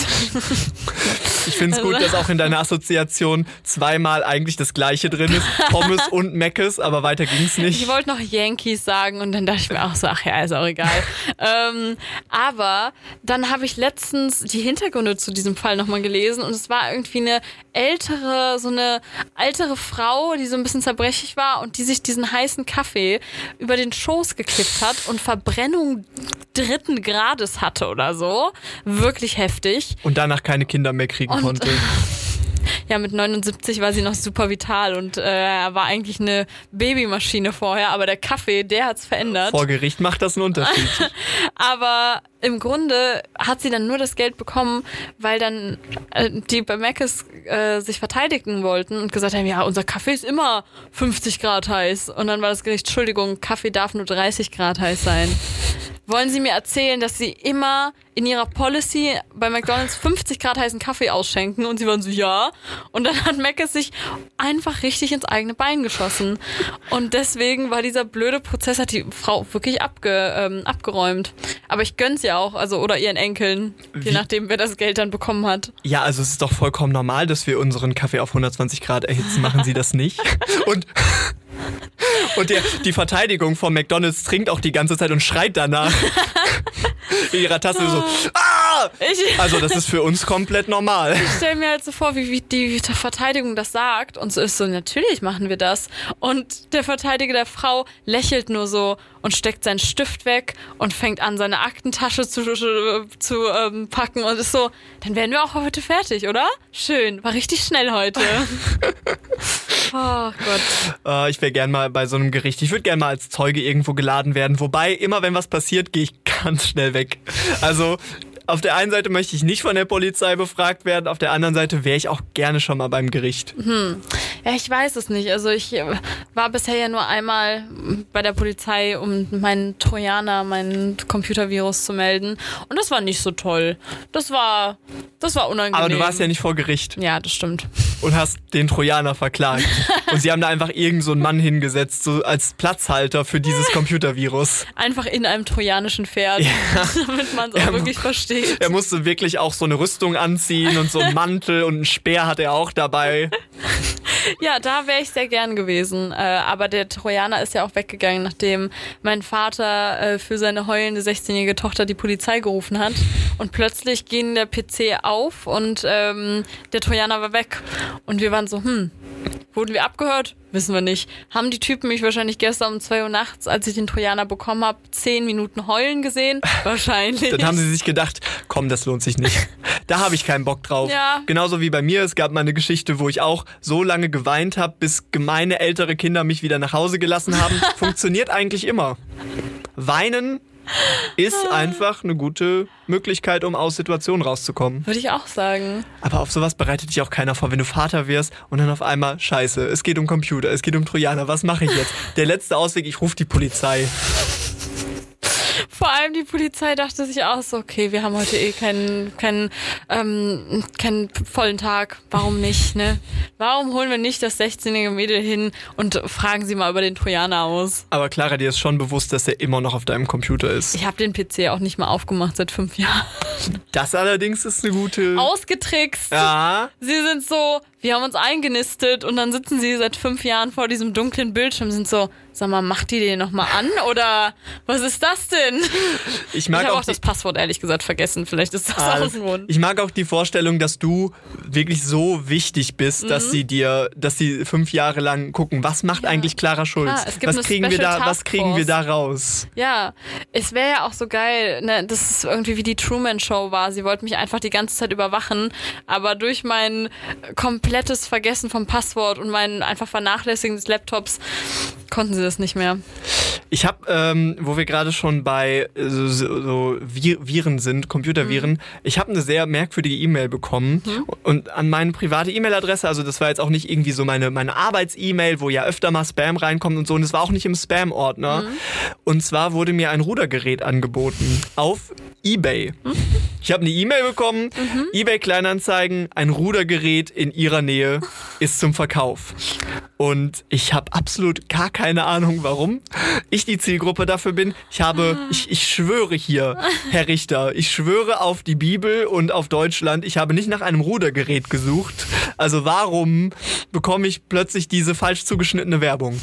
Ich finde es gut, dass auch in deiner Assoziation zweimal eigentlich das Gleiche drin ist. Pommes und Meckes, aber weiter ging's nicht. ich wollte noch Yankees sagen und dann dachte ich mir auch so, ach ja, ist auch egal. ähm, aber dann habe ich letztens die Hintergründe zu diesem Fall nochmal gelesen und es war irgendwie eine ältere, so eine ältere Frau, die so ein bisschen zerbrechlich war und die sich diesen heißen Kaffee über den Schoß gekippt hat und Verbrennung dritten Grades hatte oder so. Wirklich heftig. Und danach keine Kinder mehr kriegen Und- konnte. Ja, mit 79 war sie noch super vital und äh, war eigentlich eine Babymaschine vorher, aber der Kaffee, der hat's verändert. Vor Gericht macht das einen Unterschied. Aber im Grunde hat sie dann nur das Geld bekommen, weil dann äh, die bei Mc's äh, sich verteidigen wollten und gesagt haben, ja, unser Kaffee ist immer 50 Grad heiß. Und dann war das Gericht, Entschuldigung, Kaffee darf nur 30 Grad heiß sein. Wollen Sie mir erzählen, dass Sie immer in Ihrer Policy bei McDonalds 50 Grad heißen Kaffee ausschenken? Und sie waren so, ja. Und dann hat Mc's sich einfach richtig ins eigene Bein geschossen. Und deswegen war dieser blöde Prozess, hat die Frau wirklich abge, ähm, abgeräumt. Aber ich gönn's ja auch, also oder ihren Enkeln, je Wie? nachdem, wer das Geld dann bekommen hat. Ja, also es ist doch vollkommen normal, dass wir unseren Kaffee auf 120 Grad erhitzen. Machen Sie das nicht? Und, und der, die Verteidigung von McDonalds trinkt auch die ganze Zeit und schreit danach. In ihrer Tasse so, ah! Ich, Also das ist für uns komplett normal. ich stelle mir halt so vor, wie, wie die Verteidigung das sagt. Und so ist so, natürlich machen wir das. Und der Verteidiger der Frau lächelt nur so und steckt seinen Stift weg und fängt an, seine Aktentasche zu, zu ähm, packen und ist so, dann wären wir auch heute fertig, oder? Schön, war richtig schnell heute. oh Gott. Äh, ich wäre gern mal bei so einem Gericht. Ich würde gern mal als Zeuge irgendwo geladen werden. Wobei, immer wenn was passiert, gehe ich ganz schnell weg. Also auf der einen Seite möchte ich nicht von der Polizei befragt werden, auf der anderen Seite wäre ich auch gerne schon mal beim Gericht. Ja, ich weiß es nicht. Also ich war bisher ja nur einmal bei der Polizei, um meinen Trojaner, meinen Computervirus zu melden. Und das war nicht so toll. Das war, das war unangenehm. Aber du warst ja nicht vor Gericht Ja, das stimmt. Und hast den Trojaner verklagt. Und sie haben da einfach irgend so einen Mann hingesetzt, so als Platzhalter für dieses Computervirus. Einfach in einem trojanischen Pferd, damit man es auch Er- wirklich versteht. Er musste wirklich auch so eine Rüstung anziehen und so einen Mantel und einen Speer hat er auch dabei. Ja, da wäre ich sehr gern gewesen. Äh, aber der Trojaner ist ja auch weggegangen, nachdem mein Vater äh, für seine heulende 16-jährige Tochter die Polizei gerufen hat. Und plötzlich ging der PC auf und ähm, der Trojaner war weg. Und wir waren so, hm, wurden wir abgehört? Wissen wir nicht. Haben die Typen mich wahrscheinlich gestern um 2 Uhr nachts, als ich den Trojaner bekommen habe, 10 Minuten heulen gesehen? Wahrscheinlich. Dann haben sie sich gedacht, komm, das lohnt sich nicht. Da habe ich keinen Bock drauf. Ja. Genauso wie bei mir. Es gab mal eine Geschichte, wo ich auch so lange geweint habe, bis gemeine ältere Kinder mich wieder nach Hause gelassen haben. Funktioniert eigentlich immer. Weinen ist einfach eine gute Möglichkeit, um aus Situationen rauszukommen. Würde ich auch sagen. Aber auf sowas bereitet dich auch keiner vor, wenn du Vater wirst und dann auf einmal, scheiße, es geht um Computer, es geht um Trojaner, was mache ich jetzt? Der letzte Ausweg, ich rufe die Polizei. Vor allem die Polizei dachte sich auch so, okay, wir haben heute eh keinen, keinen, ähm, keinen vollen Tag. Warum nicht, ne? Warum holen wir nicht das 16-jährige Mädel hin und fragen sie mal über den Trojaner aus? Aber Clara, dir ist schon bewusst, dass er immer noch auf deinem Computer ist. Ich habe den PC auch nicht mal aufgemacht seit fünf Jahren. Das allerdings ist eine gute. Ausgetrickst. Ja. Sie sind so, wir haben uns eingenistet und dann sitzen sie seit fünf Jahren vor diesem dunklen Bildschirm, sind so, sag mal, macht die den nochmal an oder was ist das denn? Ich mag ich habe auch auch das Passwort ehrlich gesagt vergessen. Vielleicht ist das Ah, auch ein Grund. Ich mag auch die Vorstellung, dass du wirklich so wichtig bist, dass Mhm. sie dir, dass sie fünf Jahre lang gucken, was macht eigentlich Clara Schulz? Gibt was kriegen wir da, was kriegen wir da raus? Ja, es wäre ja auch so geil, ne, das ist irgendwie wie die Truman Show war. Sie wollten mich einfach die ganze Zeit überwachen, aber durch mein komplettes Vergessen vom Passwort und mein einfach Vernachlässigen des Laptops konnten sie das nicht mehr. Ich habe, ähm, wo wir gerade schon bei äh, so, so Vi- Viren sind, Computerviren, ich habe eine sehr merkwürdige E-Mail bekommen und an meine private E-Mail-Adresse, also das war jetzt auch nicht irgendwie so meine, meine Arbeits-E-Mail, wo ja öfter mal Spam reinkommt und so, und es war auch nicht im Spam-Ordner. Und zwar wurde mir ein Rudergerät angeboten auf eBay. Ich habe eine E-Mail bekommen, eBay Kleinanzeigen, ein Rudergerät in ihrer Nähe ist zum Verkauf. Und ich habe absolut gar keine Ahnung, warum ich die Zielgruppe dafür bin. Ich habe, ich, ich schwöre hier, Herr Richter, ich schwöre auf die Bibel und auf Deutschland, ich habe nicht nach einem Rudergerät gesucht. Also warum bekomme ich plötzlich diese falsch zugeschnittene Werbung?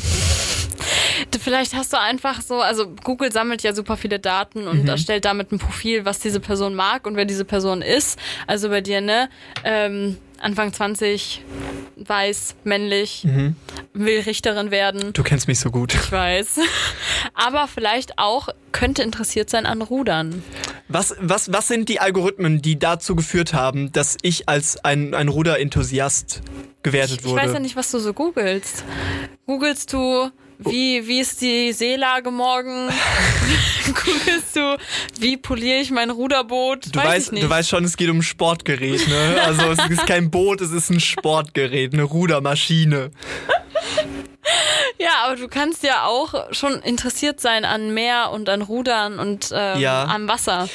Vielleicht hast du einfach so, also Google sammelt ja super viele Daten und erstellt damit ein Profil, was diese Person mag und wer diese Person ist. Also bei dir, ne? Ähm, Anfang 20, weiß, männlich, will Richterin werden. Du kennst mich so gut. Ich weiß. Aber vielleicht auch könnte interessiert sein an Rudern. Was, was, was sind die Algorithmen, die dazu geführt haben, dass ich als ein, ein Ruderenthusiast gewertet Ich wurde? weiß ja nicht, was du so googelst. Googelst du, wie, wie ist die Seelage morgen? googelst du, wie poliere ich mein Ruderboot? Du weiß weißt, du weißt schon, es geht um ein Sportgerät, ne? Also es ist kein Boot, es ist ein Sportgerät, eine Rudermaschine. Ja, aber du kannst ja auch schon interessiert sein an Meer und an Rudern und ähm, Ja. am Wasser.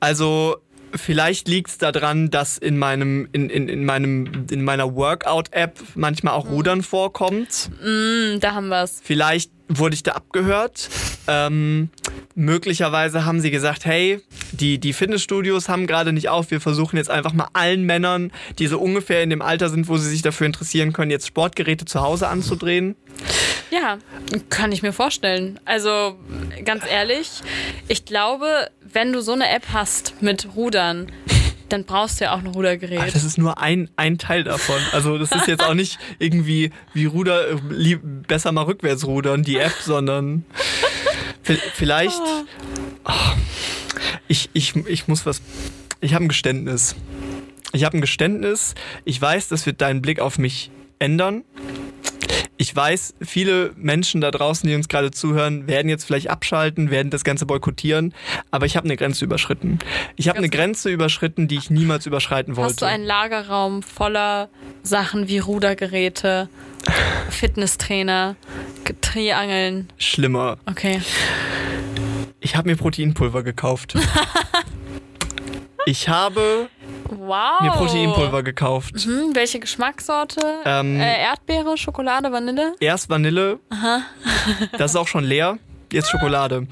Also vielleicht liegt's daran, dass in meinem in, in, in meinem in meiner Workout-App manchmal auch Rudern vorkommt. Hm, da haben wir's. Vielleicht wurde ich da abgehört. Ähm, möglicherweise haben sie gesagt, hey, die, die Fitnessstudios haben gerade nicht auf. Wir versuchen jetzt einfach mal allen Männern, die so ungefähr in dem Alter sind, wo sie sich dafür interessieren können, jetzt Sportgeräte zu Hause anzudrehen. Ja, kann ich mir vorstellen. Also ganz ehrlich, ich glaube, wenn du so eine App hast mit Rudern, dann brauchst du ja auch ein Rudergerät. Ach, das ist nur ein, ein Teil davon. Also das ist jetzt auch nicht irgendwie wie Ruder, besser mal rückwärts rudern, die App, sondern vi- vielleicht. Ah, ich, ich, ich muss was. Ich habe ein Geständnis. Ich habe ein Geständnis. Ich weiß, das wird deinen Blick auf mich ändern. Ich weiß, viele Menschen da draußen, die uns gerade zuhören, werden jetzt vielleicht abschalten, werden das Ganze boykottieren, aber ich habe eine Grenze überschritten. Ich habe eine Grenze überschritten, die ich niemals überschreiten wollte. Hast du einen Lagerraum voller Sachen wie Rudergeräte, Fitnesstrainer, Triangeln? Schlimmer. Okay. Ich habe mir Proteinpulver gekauft. Ich habe Wow. mir Proteinpulver gekauft. Hm, welche Geschmackssorte? Ähm, äh, Erdbeere, Schokolade, Vanille? Erst Vanille. Das ist auch schon leer. Jetzt Schokolade.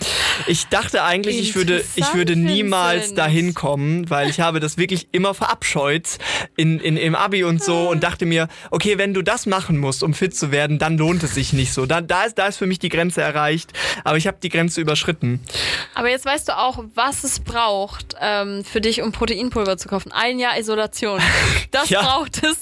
Ich dachte eigentlich, ich würde, ich würde niemals dahin kommen, weil ich habe das wirklich immer verabscheut in, in, im Abi und so und dachte mir, okay, wenn du das machen musst, um fit zu werden, dann lohnt es sich nicht so. Da, da, ist, da ist für mich die Grenze erreicht, aber ich habe die Grenze überschritten. Aber jetzt weißt du auch, was es braucht ähm, für dich, um Proteinpulver zu kaufen. Ein Jahr Isolation. Das Ja. braucht es.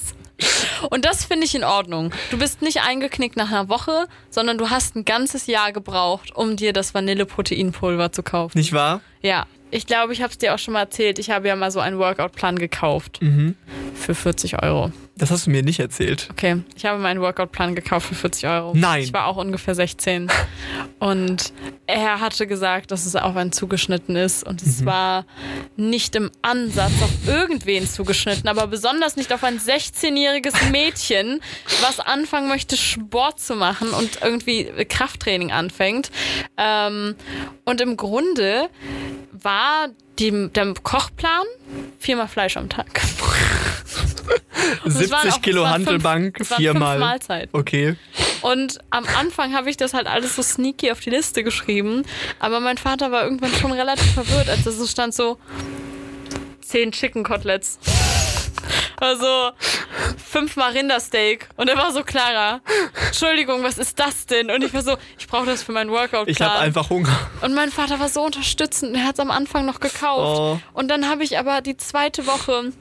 Und das finde ich in Ordnung. Du bist nicht eingeknickt nach einer Woche, sondern du hast ein ganzes Jahr gebraucht, um dir das Vanille-Proteinpulver zu kaufen. Nicht wahr? Ja, ich glaube, ich habe es dir auch schon mal erzählt. Ich habe ja mal so einen Workout-Plan gekauft. Für 40 Euro. Das hast du mir nicht erzählt. Okay, ich habe meinen Workout-Plan gekauft für 40 Euro. Nein. Ich war auch ungefähr 16. Und er hatte gesagt, dass es auf einen zugeschnitten ist. Und es Mhm. war nicht im Ansatz auf irgendwen zugeschnitten, aber besonders nicht auf ein 16-jähriges Mädchen, was anfangen möchte, Sport zu machen und irgendwie Krafttraining anfängt. Ähm, und im Grunde war die, der Kochplan viermal Fleisch am Tag. Es 70 waren auch- Kilo waren fünf- viermal. Mahlzeiten. Okay. Und am Anfang habe ich das halt alles so sneaky auf die Liste geschrieben. Aber mein Vater war irgendwann schon relativ verwirrt, als es so stand so zehn Chicken Koteletts. Also fünfmal Rindersteak. Und er war so, Clara, Entschuldigung, was ist das denn? Und ich war so, ich brauche das für meinen Workout. Ich habe einfach Hunger. Und mein Vater war so unterstützend. Er hat es am Anfang noch gekauft. Oh. Und dann habe ich aber die zweite Woche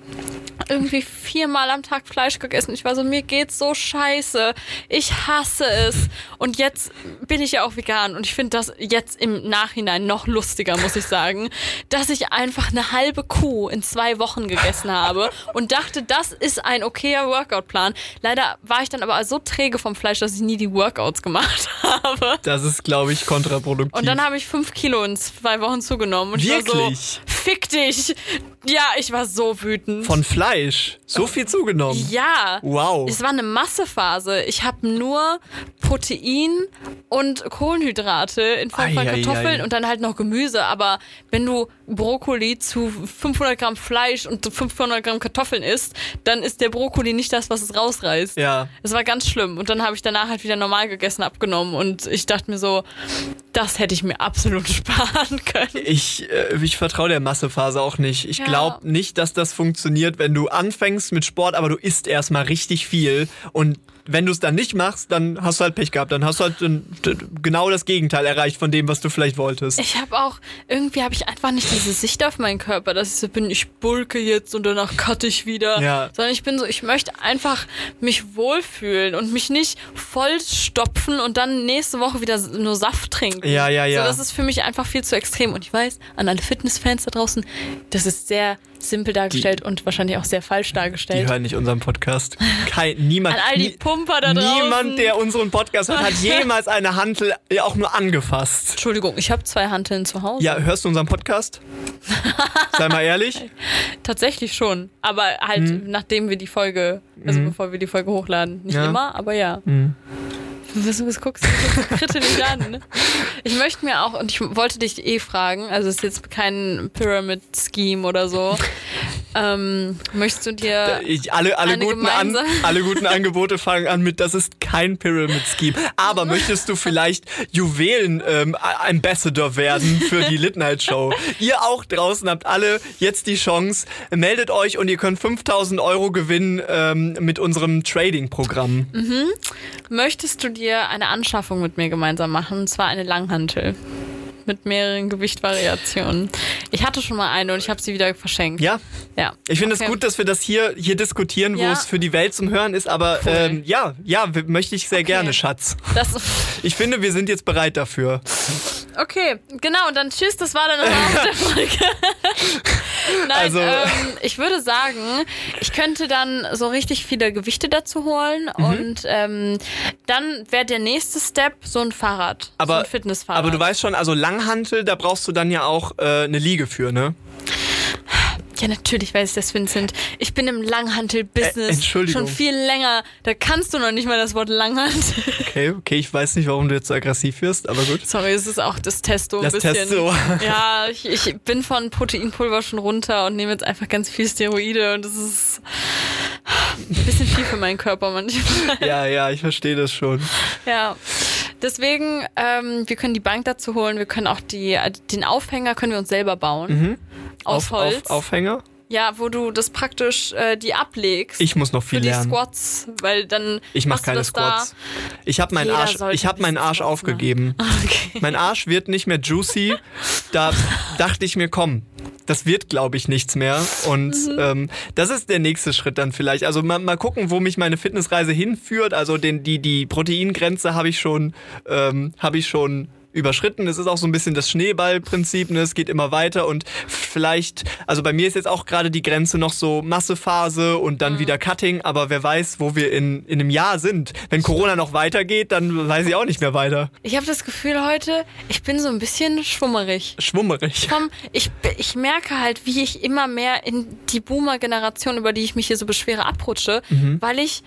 irgendwie viermal am Tag Fleisch gegessen. Ich war so, mir geht's so scheiße. Ich hasse es. Und jetzt bin ich ja auch vegan. Und ich finde das jetzt im Nachhinein noch lustiger, muss ich sagen, dass ich einfach eine halbe Kuh in zwei Wochen gegessen habe und dachte, das ist ein okayer Workout-Plan. Leider war ich dann aber so träge vom Fleisch, dass ich nie die Workouts gemacht habe. Das ist, glaube ich, kontraproduktiv. Und dann habe ich fünf Kilo in zwei Wochen zugenommen. Und Wirklich? ich war so, fick dich. Ja, ich war so wütend. Von Fleisch. So viel zugenommen. ja. Wow. Es war eine Massephase. Ich habe nur Protein und Kohlenhydrate in Form von Ei, ei, Kartoffeln ei. und dann halt noch Gemüse. Aber wenn du Brokkoli zu 500 Gramm Fleisch und 500 Gramm Kartoffeln isst, dann ist der Brokkoli nicht das, was es rausreißt. Ja. Es war ganz schlimm. Und dann habe ich danach halt wieder normal gegessen, abgenommen. Und ich dachte mir so, das hätte ich mir absolut sparen können. Ich, äh, ich vertraue der Massephase auch nicht. Ich Ja. glaube nicht, dass das funktioniert, wenn du anfängst mit Sport, aber du isst erstmal richtig viel und wenn du es dann nicht machst, dann hast du halt Pech gehabt. Dann hast du halt äh, genau das Gegenteil erreicht von dem, was du vielleicht wolltest. Ich habe auch, irgendwie habe ich einfach nicht diese Sicht auf meinen Körper, dass ich so bin, ich bulke jetzt und danach cutte ich wieder. Ja. Sondern ich bin so, ich möchte einfach mich wohlfühlen und mich nicht vollstopfen und dann nächste Woche wieder nur Saft trinken. Ja, ja, ja. So, das ist für mich einfach viel zu extrem. Und ich weiß, an alle Fitnessfans da draußen, das ist sehr simpel dargestellt und wahrscheinlich auch sehr falsch Die dargestellt. hören nicht unseren Podcast. Kein, niemand, An all die Pumper da draußen. niemand, der unseren Podcast hört, hat jemals eine Hantel äh, auch nur angefasst. Entschuldigung, ich habe zwei Hanteln zu Hause. Ja, hörst du unseren Podcast? Sei mal ehrlich. Tatsächlich schon. Aber halt, nachdem wir die Folge, also bevor wir die Folge hochladen. Nicht Ja. immer, aber ja. Was, was guckst du so kritisch an? ne? Ich möchte mir auch, und ich wollte dich eh fragen, also es ist jetzt kein Pyramid-Scheme oder so. Ähm, möchtest du dir. Ich, alle, alle, guten an, alle guten Angebote fangen an mit, das ist kein Pyramid Scheme. Aber möchtest du vielleicht Juwelen ähm, Ambassador werden für die Lit Night Show? Ihr auch draußen habt alle jetzt die Chance. Meldet euch und ihr könnt 5000 Euro gewinnen ähm, mit unserem Trading-Programm. Möchtest du dir eine Anschaffung mit mir gemeinsam machen? Und zwar eine Langhantel. Mit mehreren Gewichtvariationen. Ich hatte schon mal eine und ich habe sie wieder verschenkt. Ja, Ja. ich finde es Okay. gut, dass wir das hier, hier diskutieren, wo Ja. es für die Welt zum Hören ist. Aber Cool. ähm, ja, ja, möchte ich sehr gerne, Schatz. Das, Ich finde, wir sind jetzt bereit dafür. Okay, genau, und dann tschüss, das war dann Ende der Folge. Nein, Also- ähm, ich würde sagen, ich könnte dann so richtig viele Gewichte dazu holen Mhm. und ähm, dann wäre der nächste Step so ein Fahrrad, so Aber, ein Fitnessfahrrad. aber du weißt schon, also Langhantel, da brauchst du dann ja auch äh, eine Liege für, ne? Ja, natürlich weiß ich das, Vincent. Ich bin im Langhantel-Business Entschuldigung. schon viel länger. Da kannst du noch nicht mal das Wort Langhantel. Okay, okay, ich weiß nicht, warum du jetzt so aggressiv wirst, aber gut. Sorry, es ist auch das Testo ein Das bisschen. Testo. Ja, ich, ich bin von Proteinpulver schon runter und nehme jetzt einfach ganz viel Steroide und das ist ein bisschen viel für meinen Körper manchmal. Ja, ja, ich verstehe das schon. Ja. Deswegen, ähm, wir können die Bank dazu holen, wir können auch die, den Aufhänger können wir uns selber bauen. Aus Mhm. Auf, Holz. auf, Aufhänger? Ja, wo du das praktisch äh, die ablegst. Ich muss noch für viel die lernen. Squats, weil dann Ich mache keine Squats. Ich habe meinen Arsch, ich habe ein meinen Arsch Squats aufgegeben. Da. Okay. Mein Arsch wird nicht mehr juicy. Da dachte ich mir, komm, das wird, glaube ich, nichts mehr. Und Mhm. ähm, das ist der nächste Schritt dann vielleicht. Also mal, mal gucken, wo mich meine Fitnessreise hinführt. Also den, die, die Proteingrenze habe ich schon, ähm, habe ich schon überschritten. Es ist auch so ein bisschen das Schneeballprinzip, ne? es geht immer weiter und vielleicht, also bei mir ist jetzt auch gerade die Grenze noch so Massephase und dann mhm. wieder Cutting, aber wer weiß, wo wir in, in einem Jahr sind. Wenn Corona noch weitergeht, dann weiß ich auch nicht mehr weiter. Ich habe das Gefühl heute, ich bin so ein bisschen schwummerig. Schwummerig. Komm, ich, ich merke halt, wie ich immer mehr in die Boomer-Generation, über die ich mich hier so beschwere, abrutsche, mhm. weil ich,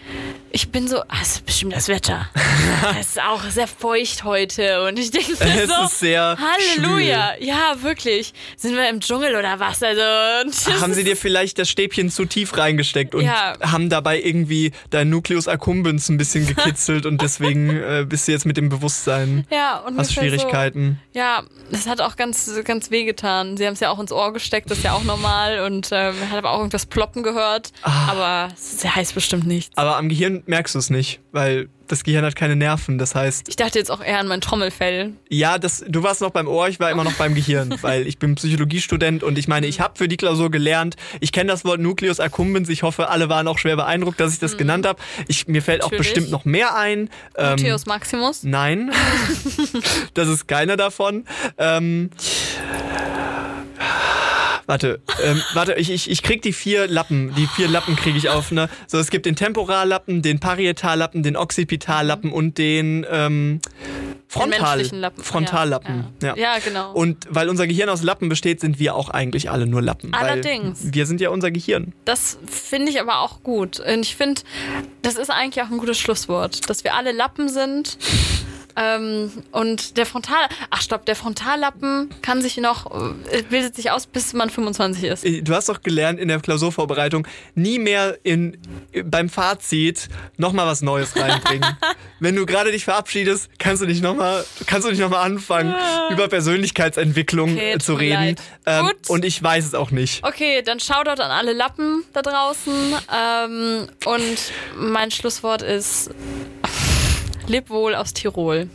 ich bin so, ah, das ist bestimmt das Wetter. es ist auch sehr feucht heute und ich denke es so, ist sehr Halleluja. Schwül. Ja, wirklich. Sind wir im Dschungel oder was? Also, haben sie dir vielleicht das Stäbchen zu tief reingesteckt und ja. haben dabei irgendwie dein Nucleus accumbens ein bisschen gekitzelt und deswegen äh, bist du jetzt mit dem Bewusstsein. Ja, und hast Schwierigkeiten. So, ja, das hat auch ganz, ganz weh getan. Sie haben es ja auch ins Ohr gesteckt, das ist ja auch normal und äh, hat aber auch irgendwas ploppen gehört. Ah. Aber es heißt bestimmt nichts. Aber am Gehirn merkst du es nicht, weil das Gehirn hat keine Nerven. Das heißt. Ich dachte jetzt auch eher an mein Trommelfell. Ja, das, du warst noch beim Ohr, ich war immer noch beim Gehirn, weil ich bin Psychologiestudent und ich meine, ich habe für die Klausur gelernt. Ich kenne das Wort Nucleus accumbens. Ich hoffe, alle waren auch schwer beeindruckt, dass ich das mhm. genannt habe. mir fällt Natürlich. auch bestimmt noch mehr ein. Ähm, Nucleus Maximus? Nein, das ist keiner davon. Ähm, Warte, ähm, warte, ich, ich, ich krieg die vier Lappen. Die vier Lappen kriege ich auf, ne? So, es gibt den Temporallappen, den Parietallappen, den Occipitallappen und den ähm, Frontal, Lappen. Frontallappen. Ja, ja. ja, genau. Und weil unser Gehirn aus Lappen besteht, sind wir auch eigentlich alle nur Lappen. Allerdings. wir sind ja unser Gehirn. Das finde ich aber auch gut. Und ich finde, das ist eigentlich auch ein gutes Schlusswort, dass wir alle Lappen sind ähm, und der Frontal, ach stopp, der Frontallappen kann sich noch, äh, bildet sich aus, bis man 25 ist. Äh, du hast doch gelernt in der Klausurvorbereitung, nie mehr in, beim Fazit nochmal was Neues reinbringen. Wenn du gerade dich verabschiedest, kannst du nicht nochmal, kannst du nicht nochmal anfangen, ah. über Persönlichkeitsentwicklung okay, zu reden. Ähm, Gut. Und ich weiß es auch nicht. Okay, dann Shoutout an alle Lappen da draußen. Ähm, und mein Schlusswort ist Leb wohl aus Tirol.